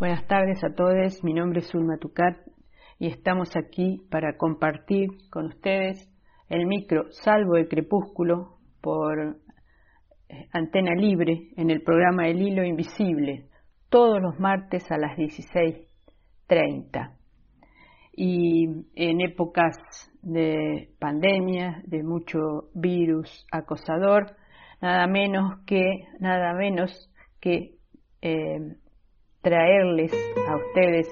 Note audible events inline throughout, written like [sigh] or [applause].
Buenas tardes a todos, mi nombre es Ulma Tucat y estamos aquí para compartir con ustedes el micro Salvo el Crepúsculo por eh, antena libre en el programa El Hilo Invisible, todos los martes a las 16.30. Y en épocas de pandemia, de mucho virus acosador, nada menos que, nada menos que eh, traerles a ustedes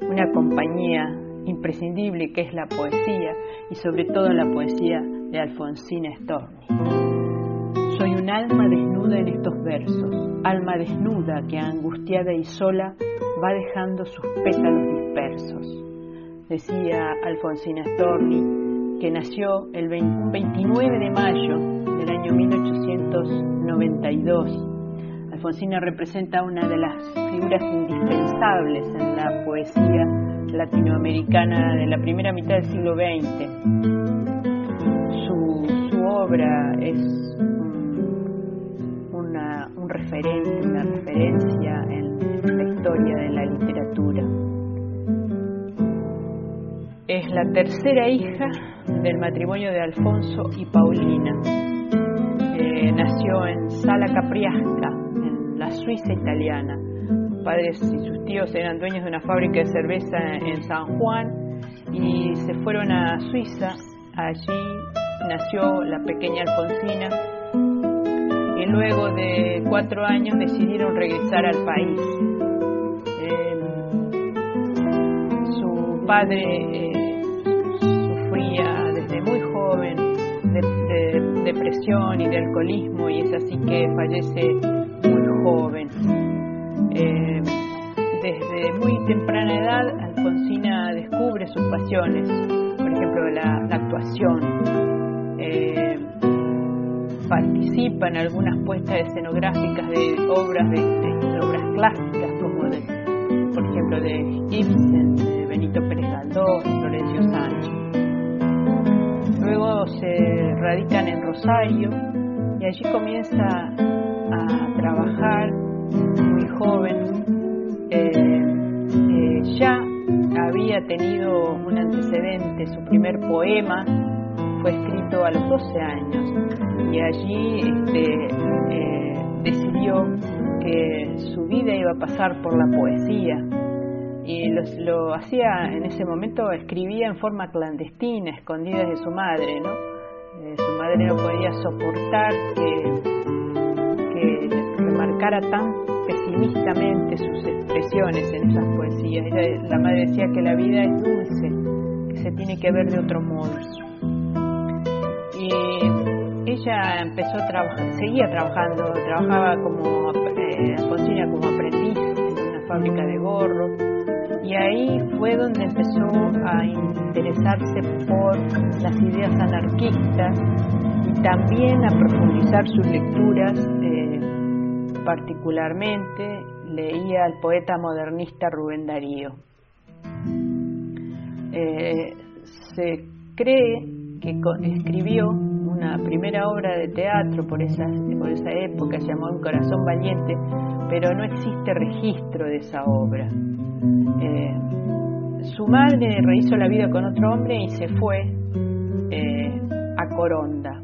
una compañía imprescindible que es la poesía y sobre todo la poesía de Alfonsina Storni. Soy un alma desnuda en estos versos, alma desnuda que angustiada y sola va dejando sus pétalos dispersos. Decía Alfonsina Storni, que nació el 29 de mayo del año 1892. Alfonsina representa una de las figuras indispensables en la poesía latinoamericana de la primera mitad del siglo XX. Su, obra es un referente, una referencia en la historia de la literatura. Es la tercera hija del matrimonio de Alfonso y Paulina. Nació en Sala Capriasca, la Suiza italiana padres y sus tíos eran dueños de una fábrica de cerveza en San Juan y se fueron a Suiza. Allí nació la pequeña Alfonsina y luego de cuatro años decidieron regresar al país. Em, su padre eh, sufría desde muy joven de depresión y de alcoholismo y es así que fallece joven. Eh, desde muy temprana edad, Alfonsina descubre sus pasiones, por ejemplo, la, actuación. Eh, participa en algunas puestas escenográficas de obras de, obras clásicas como de, por ejemplo de Ibsen, de Benito Pérez Galdós, Florencio Sánchez. Luego se radican en Rosario y allí comienza a trabajar muy joven, eh, eh, ya había tenido un antecedente, su primer poema fue escrito a los 12 años y allí este, eh, decidió que su vida iba a pasar por la poesía y lo, hacía en ese momento, escribía en forma clandestina, escondida de su madre, ¿no? su madre no podía soportar que, remarcara tan pesimistamente sus expresiones en esas poesías. la madre decía que la vida es dulce, que se tiene que ver de otro modo. Y ella empezó a trabajar, seguía trabajando, trabajaba como eh, como aprendiz en una fábrica de gorro y ahí fue donde empezó a interesarse por las ideas anarquistas y también a profundizar sus lecturas particularmente leía al poeta modernista Rubén Darío. Eh, se cree que escribió una primera obra de teatro por esa, por esa época llamada Un corazón valiente, pero no existe registro de esa obra. Eh, su madre rehizo la vida con otro hombre y se fue eh, a Coronda,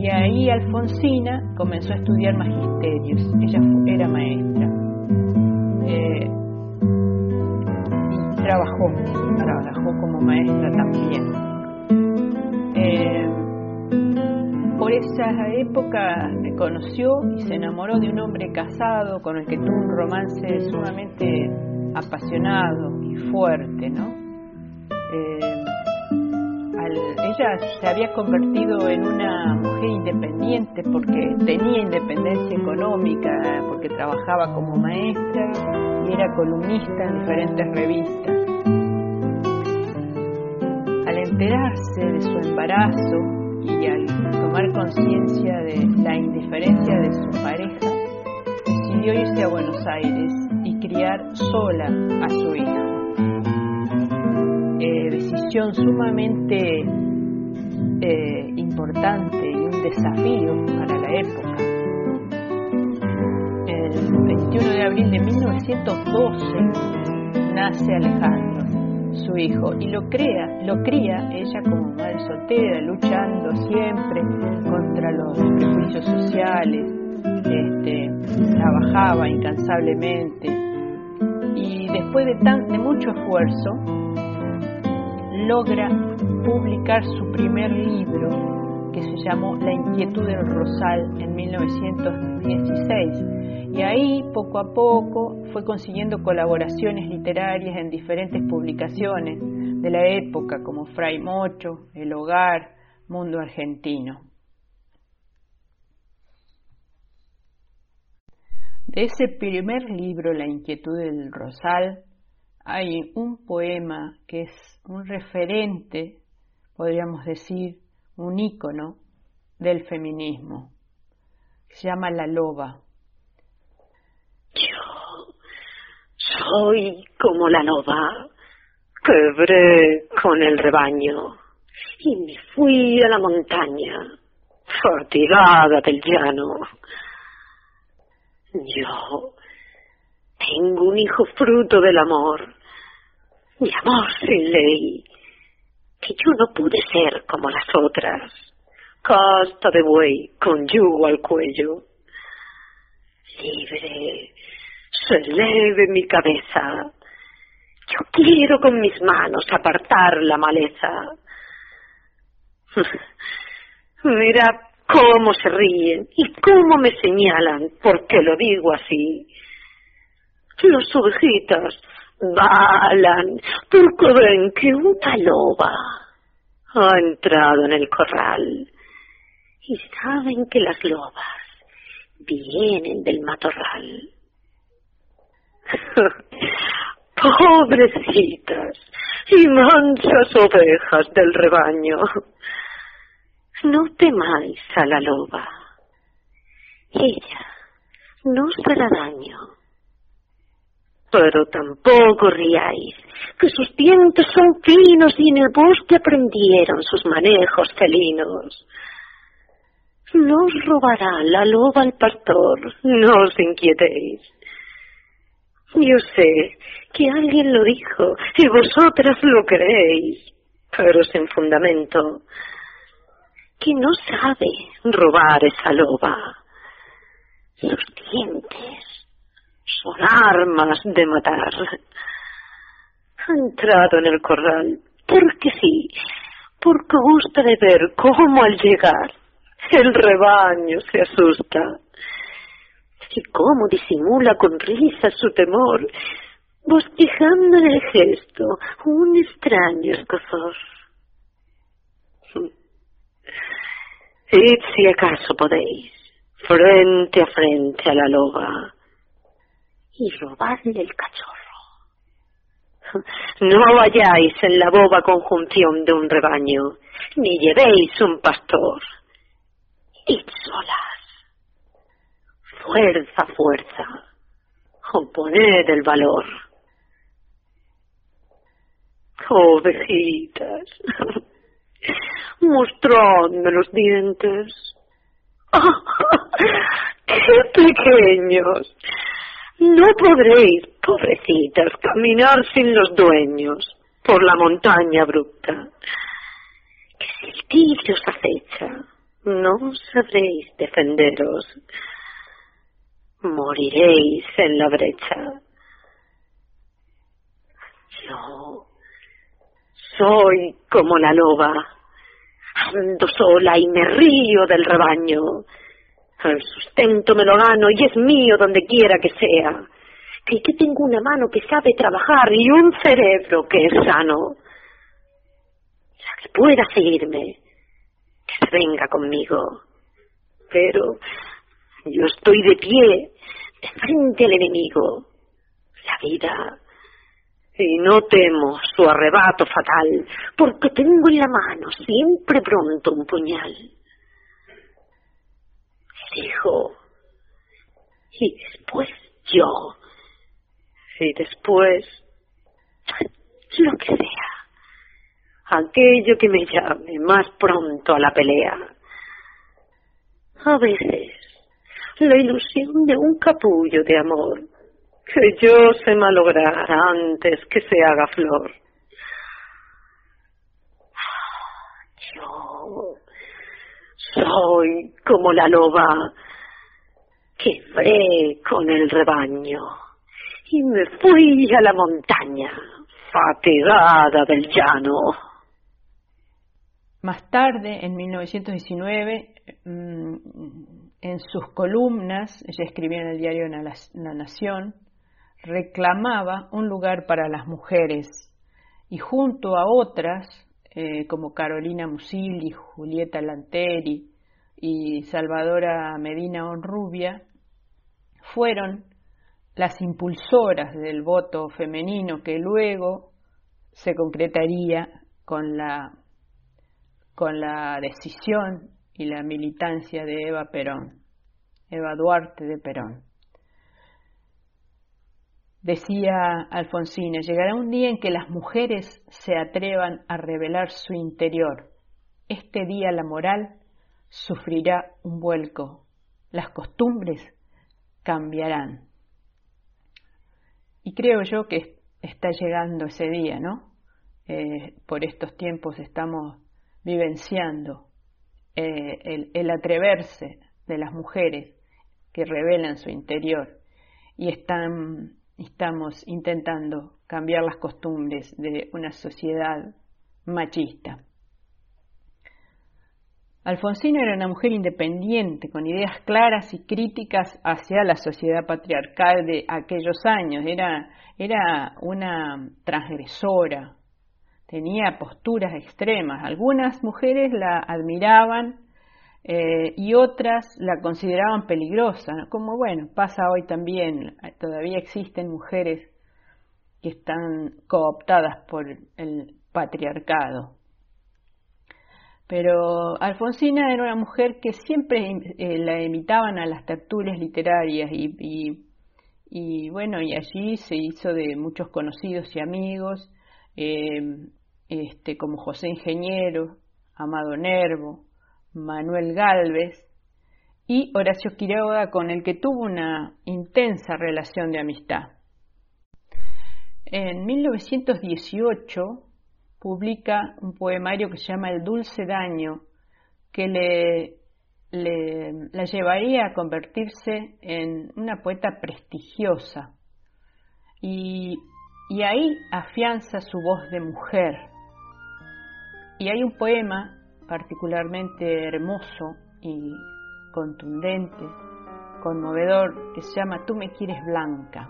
y ahí Alfonsina comenzó a estudiar magisterios. Ella era maestra. Eh, y trabajó, trabajó como maestra también. Eh, por esa época me conoció y se enamoró de un hombre casado con el que tuvo un romance sumamente apasionado y fuerte, ¿no? Eh, ella se había convertido en una mujer independiente porque tenía independencia económica, porque trabajaba como maestra y era columnista en diferentes revistas. Al enterarse de su embarazo y al tomar conciencia de la indiferencia de su pareja, decidió irse a Buenos Aires y criar sola a su hijo. Eh, decisión sumamente eh, importante y un desafío para la época. 21 de abril de 1912 nace Alejandro, su hijo, y lo crea, lo cría ella como madre soltera, luchando siempre contra los prejuicios sociales, este, trabajaba incansablemente y después de, tan, de mucho esfuerzo logra publicar su primer libro que se llamó La inquietud del Rosal en 1916. Y ahí, poco a poco, fue consiguiendo colaboraciones literarias en diferentes publicaciones de la época, como Fray Mocho, El Hogar, Mundo Argentino. De ese primer libro, La inquietud del Rosal, hay un poema que es un referente, podríamos decir, un ícono del feminismo. Se llama La Loba. Yo soy como la loba, quebré con el rebaño y me fui a la montaña, fatigada del llano. Yo tengo un hijo fruto del amor, mi amor sin ley, que yo no pude ser como las otras, casta de buey con yugo al cuello. Libre, se eleve mi cabeza. Yo quiero con mis manos apartar la maleza. [laughs] Mira cómo se ríen y cómo me señalan porque lo digo así. Los ovejitas balan porque ven que una loba ha entrado en el corral y saben que las lobas vienen del matorral. [laughs] Pobrecitas y manchas ovejas del rebaño, no temáis a la loba. Ella no os hará daño pero tampoco riáis, que sus dientes son finos y en el bosque aprendieron sus manejos felinos. No os robará la loba al pastor, no os inquietéis. Yo sé que alguien lo dijo y vosotras lo creéis, pero sin fundamento. Que no sabe robar esa loba. Sus dientes son armas de matar. Ha entrado en el corral, porque sí, porque gusta de ver cómo al llegar el rebaño se asusta y cómo disimula con risa su temor, bosquejando en el gesto un extraño escozor. Id si acaso podéis, frente a frente a la loba, y robarle el cachorro. No vayáis en la boba conjunción de un rebaño, ni llevéis un pastor. Id solas. Fuerza, fuerza. Oponed el valor. Ovejitas. Mostradme los dientes. [laughs] ¡Qué pequeños! No podréis, pobrecitas, caminar sin los dueños por la montaña abrupta. Que si el tigre os acecha, no sabréis defenderos. Moriréis en la brecha. Yo soy como la loba. Ando sola y me río del rebaño el sustento me lo gano y es mío donde quiera que sea. Que tengo una mano que sabe trabajar y un cerebro que es sano. La que pueda seguirme, que se venga conmigo. Pero yo estoy de pie, de frente al enemigo, la vida. Y no temo su arrebato fatal, porque tengo en la mano siempre pronto un puñal hijo. Y después yo. Y después lo que sea. Aquello que me llame más pronto a la pelea. A veces la ilusión de un capullo de amor que yo sé malograr antes que se haga flor. Yo soy como la loba quebré con el rebaño y me fui a la montaña, fatigada del llano. Más tarde, en 1919, mm, en sus columnas, ella escribía en el diario La Nación, reclamaba un lugar para las mujeres y junto a otras, eh, como Carolina Musili, Julieta Lanteri y Salvadora Medina Honrubia, fueron las impulsoras del voto femenino que luego se concretaría con la, con la decisión y la militancia de Eva Perón, Eva Duarte de Perón. Decía Alfonsina, llegará un día en que las mujeres se atrevan a revelar su interior. Este día la moral sufrirá un vuelco, las costumbres cambiarán. Y creo yo que está llegando ese día, ¿no? Eh, por estos tiempos estamos vivenciando eh, el, el atreverse de las mujeres que revelan su interior y están, estamos intentando cambiar las costumbres de una sociedad machista. Alfonsina era una mujer independiente, con ideas claras y críticas hacia la sociedad patriarcal de aquellos años. Era, era una transgresora, tenía posturas extremas. Algunas mujeres la admiraban eh, y otras la consideraban peligrosa, como bueno, pasa hoy también, todavía existen mujeres que están cooptadas por el patriarcado. Pero Alfonsina era una mujer que siempre eh, la imitaban a las tertulias literarias y, bueno, y allí se hizo de muchos conocidos y amigos, eh, este, como José Ingeniero, Amado Nervo, Manuel Galvez y Horacio Quiroga, con el que tuvo una intensa relación de amistad. En 1918 publica un poemario que se llama El dulce daño, que le, la llevaría a convertirse en una poeta prestigiosa. Y, y ahí afianza su voz de mujer. Y hay un poema particularmente hermoso y contundente, conmovedor, que se llama Tú me quieres blanca,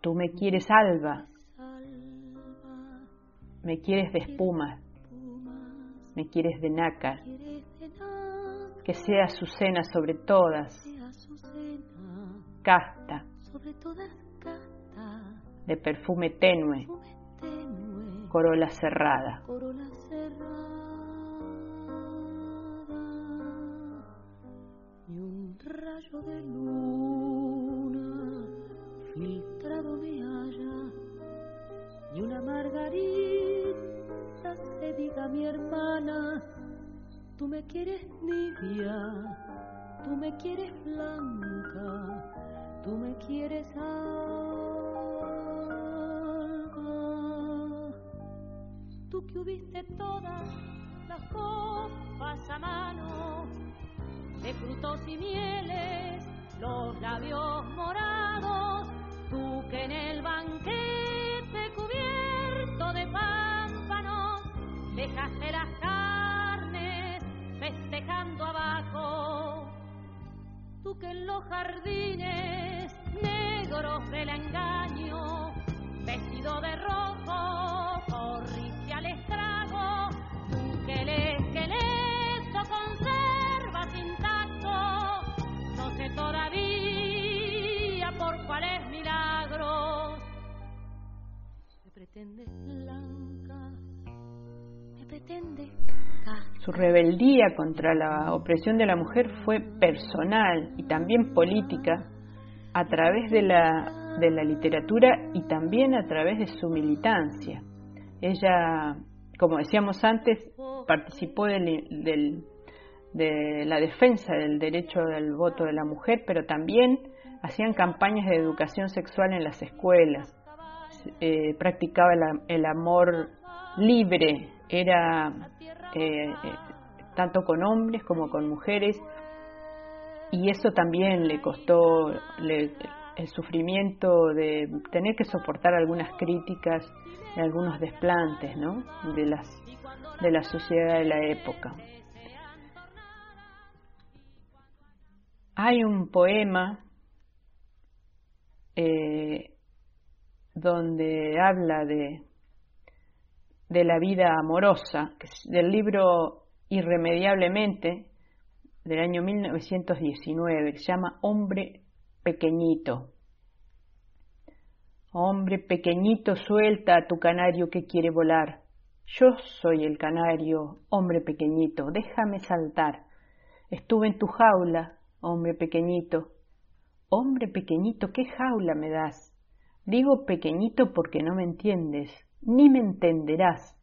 tú me quieres alba, me quieres de espuma, me quieres de nácar, que sea su cena sobre todas, casta, de perfume tenue, corola cerrada. Rayo de luna filtrado me haya y una margarita se diga mi hermana, tú me quieres nibia, tú me quieres blanca, tú me quieres alba, tú que hubiste todas las copas a mano, de frutos y mieles, los labios morados, tú que en el banquete de pámpanos, dejaste las carnes festejando abajo. Tú que en los jardines negros del engaño, su rebeldía contra la opresión de la mujer fue personal y también política a través de la, de la literatura y también a través de su militancia. Ella, como decíamos antes, participó de la defensa del derecho del voto de la mujer, pero también hacían campañas de educación sexual en las escuelas, eh, practicaba el, amor libre, era eh, eh, tanto con hombres como con mujeres, y eso también le costó el sufrimiento de tener que soportar algunas críticas y algunos desplantes ¿no? de, las, de la sociedad de la época. Hay un poema eh, donde habla de, la vida amorosa, del libro Irremediablemente, del año 1919, que se llama Hombre Pequeñito. Hombre pequeñito, suelta a tu canario que quiere volar. Yo soy el canario, hombre pequeñito, déjame saltar. Estuve en tu jaula, hombre pequeñito. Hombre pequeñito, ¿qué jaula me das? Digo pequeñito porque no me entiendes, ni me entenderás.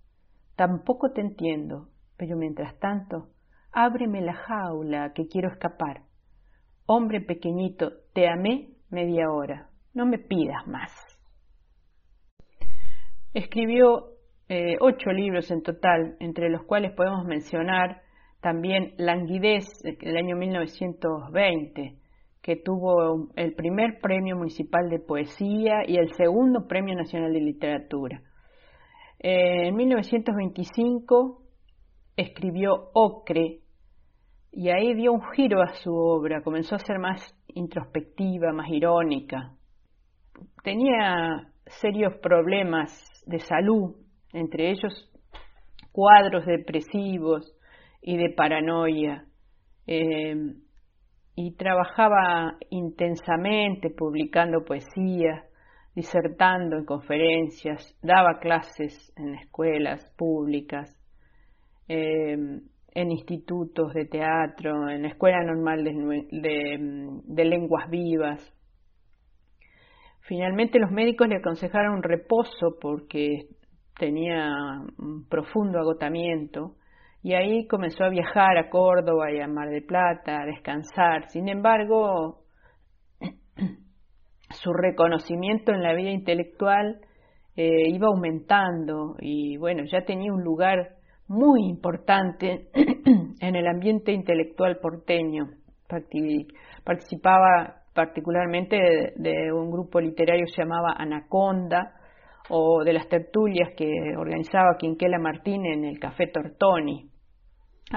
Tampoco te entiendo, pero mientras tanto, ábreme la jaula que quiero escapar. Hombre pequeñito, te amé media hora, no me pidas más. Escribió eh, ocho libros en total, entre los cuales podemos mencionar también Languidez, del año 1920, que tuvo el primer premio municipal de poesía y el segundo premio nacional de literatura. Eh, en 1925 escribió Ocre y ahí dio un giro a su obra, comenzó a ser más introspectiva, más irónica. Tenía serios problemas de salud, entre ellos cuadros depresivos y de paranoia. Eh, y trabajaba intensamente publicando poesía, disertando en conferencias, daba clases en escuelas públicas, eh, en institutos de teatro, en la Escuela Normal de, Lenguas Vivas. Finalmente los médicos le aconsejaron reposo porque tenía un profundo agotamiento y ahí comenzó a viajar a Córdoba y a Mar del Plata, a descansar. Sin embargo, [clears throat] su reconocimiento en la vida intelectual eh, iba aumentando y bueno, ya tenía un lugar muy importante [clears throat] en el ambiente intelectual porteño. Participaba particularmente de, de un grupo literario que se llamaba Anaconda, o de las tertulias que organizaba Quinquela Martín en el Café Tortoni.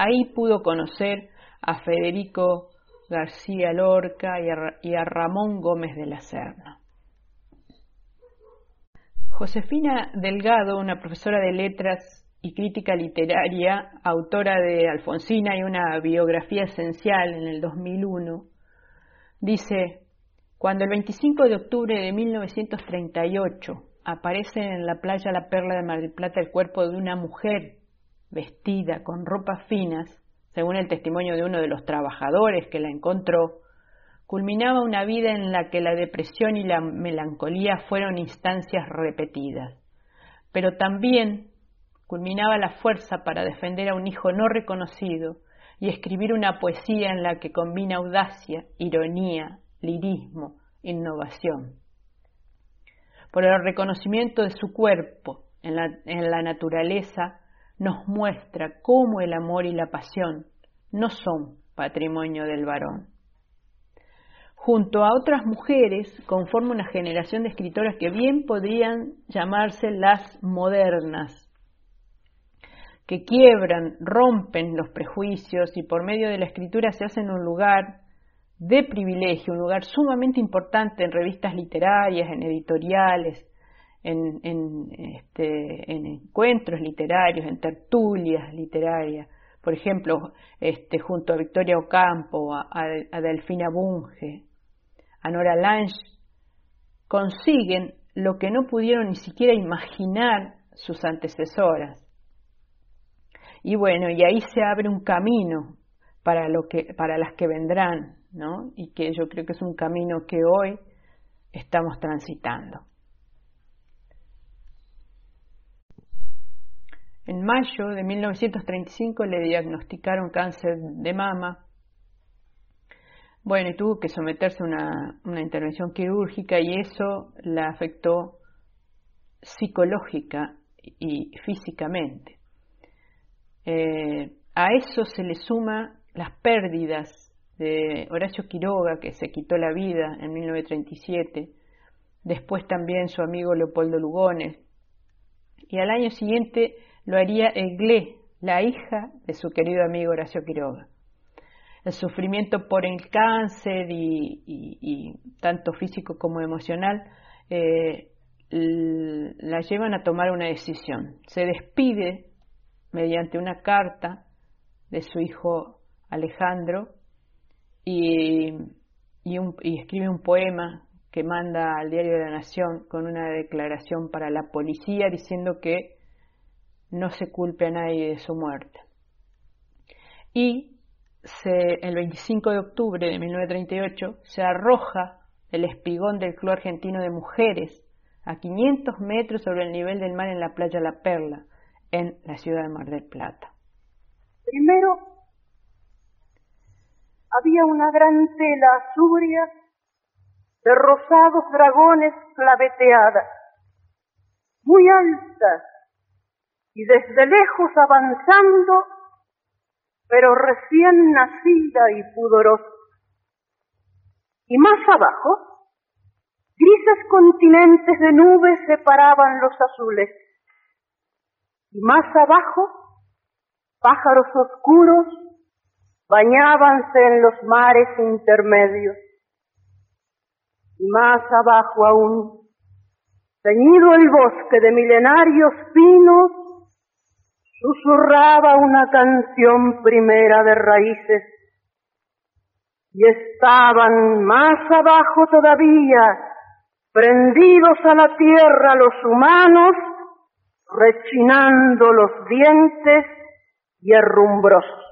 Ahí pudo conocer a Federico García Lorca y a, Ramón Gómez de la Serna. Josefina Delgado, una profesora de letras y crítica literaria, autora de Alfonsina y una biografía esencial en el 2001, dice, cuando el 25 de octubre de 1938 aparece en la playa La Perla de Mar del Plata el cuerpo de una mujer vestida con ropas finas, según el testimonio de uno de los trabajadores que la encontró, culminaba una vida en la que la depresión y la melancolía fueron instancias repetidas, pero también culminaba la fuerza para defender a un hijo no reconocido y escribir una poesía en la que combina audacia, ironía, lirismo, innovación. Por el reconocimiento de su cuerpo en la, naturaleza, nos muestra cómo el amor y la pasión no son patrimonio del varón. Junto a otras mujeres conforma una generación de escritoras que bien podrían llamarse las modernas, que quiebran, rompen los prejuicios y por medio de la escritura se hacen un lugar de privilegio, un lugar sumamente importante en revistas literarias, en editoriales, en, este, en encuentros literarios, en tertulias literarias, por ejemplo, este, junto a Victoria Ocampo, a, a Delfina Bunge, a Nora Lange, consiguen lo que no pudieron ni siquiera imaginar sus antecesoras. Y bueno, y ahí se abre un camino para, lo que, para las que vendrán, ¿no? Y que yo creo que es un camino que hoy estamos transitando. En mayo de 1935 le diagnosticaron cáncer de mama. Bueno, y tuvo que someterse a una, intervención quirúrgica y eso la afectó psicológica y físicamente. Eh, a eso se le suma las pérdidas de Horacio Quiroga, que se quitó la vida en 1937, después también su amigo Leopoldo Lugones, y al año siguiente lo haría Eglé, la hija de su querido amigo Horacio Quiroga. El sufrimiento por el cáncer y, tanto físico como emocional eh, la llevan a tomar una decisión. Se despide mediante una carta de su hijo Alejandro y, y escribe un poema que manda al diario de la Nación con una declaración para la policía diciendo que no se culpe a nadie de su muerte. Y el 25 de octubre de 1938 se arroja el espigón del Club Argentino de Mujeres a 500 metros sobre el nivel del mar en la playa La Perla, en la ciudad de Mar del Plata. Primero, había una gran tela azuria de rosados dragones claveteadas, muy altas, y desde lejos avanzando, pero recién nacida y pudorosa. Y más abajo, grises continentes de nubes separaban los azules. Y más abajo, pájaros oscuros bañábanse en los mares intermedios. Y más abajo aún, ceñido el bosque de milenarios pinos, susurraba una canción primera de raíces y estaban más abajo todavía, prendidos a la tierra los humanos, rechinando los dientes y herrumbrosos.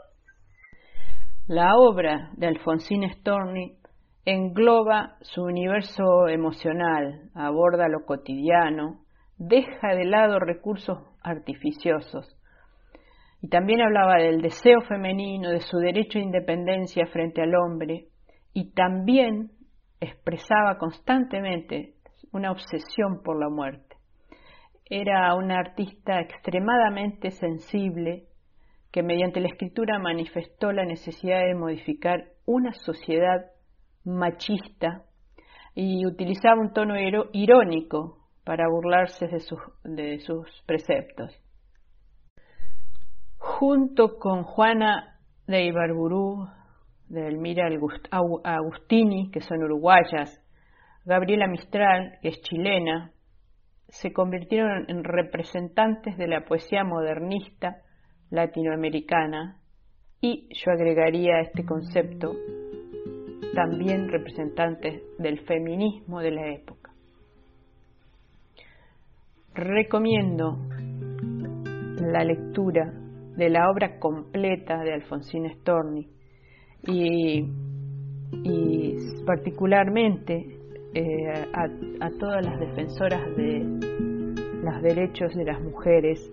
La obra de Alfonsín Storni engloba su universo emocional, aborda lo cotidiano, deja de lado recursos artificiosos y también hablaba del deseo femenino, de su derecho a independencia frente al hombre, y también expresaba constantemente una obsesión por la muerte. Era una artista extremadamente sensible que mediante la escritura manifestó la necesidad de modificar una sociedad machista y utilizaba un tono irónico para burlarse de sus, de sus preceptos junto con Juana de Ibarburú, de Elmira Agustini, que son uruguayas, Gabriela Mistral, que es chilena, se convirtieron en representantes de la poesía modernista latinoamericana y yo agregaría a este concepto también representantes del feminismo de la época. Recomiendo la lectura de la obra completa de Alfonsín Storni y, particularmente eh, a, todas las defensoras de los derechos de las mujeres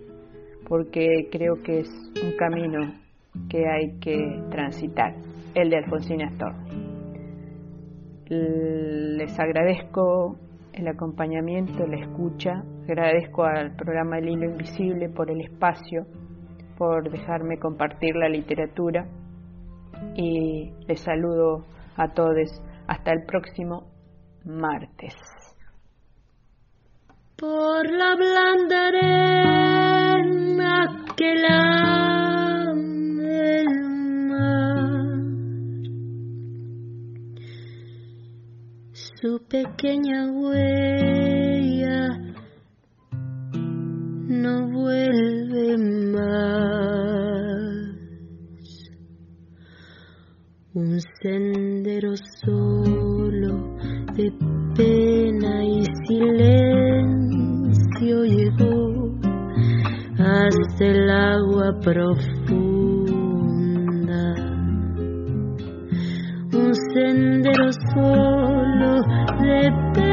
porque creo que es un camino que hay que transitar, el de Alfonsín Storni. Les agradezco el acompañamiento, la escucha, agradezco al programa El Hilo Invisible por el espacio por dejarme compartir la literatura y les saludo a todos hasta el próximo martes. Por la blanda arena que la el mar, su pequeña huella sendero solo de pena y silencio llegó hasta el agua profunda. Un sendero solo de pena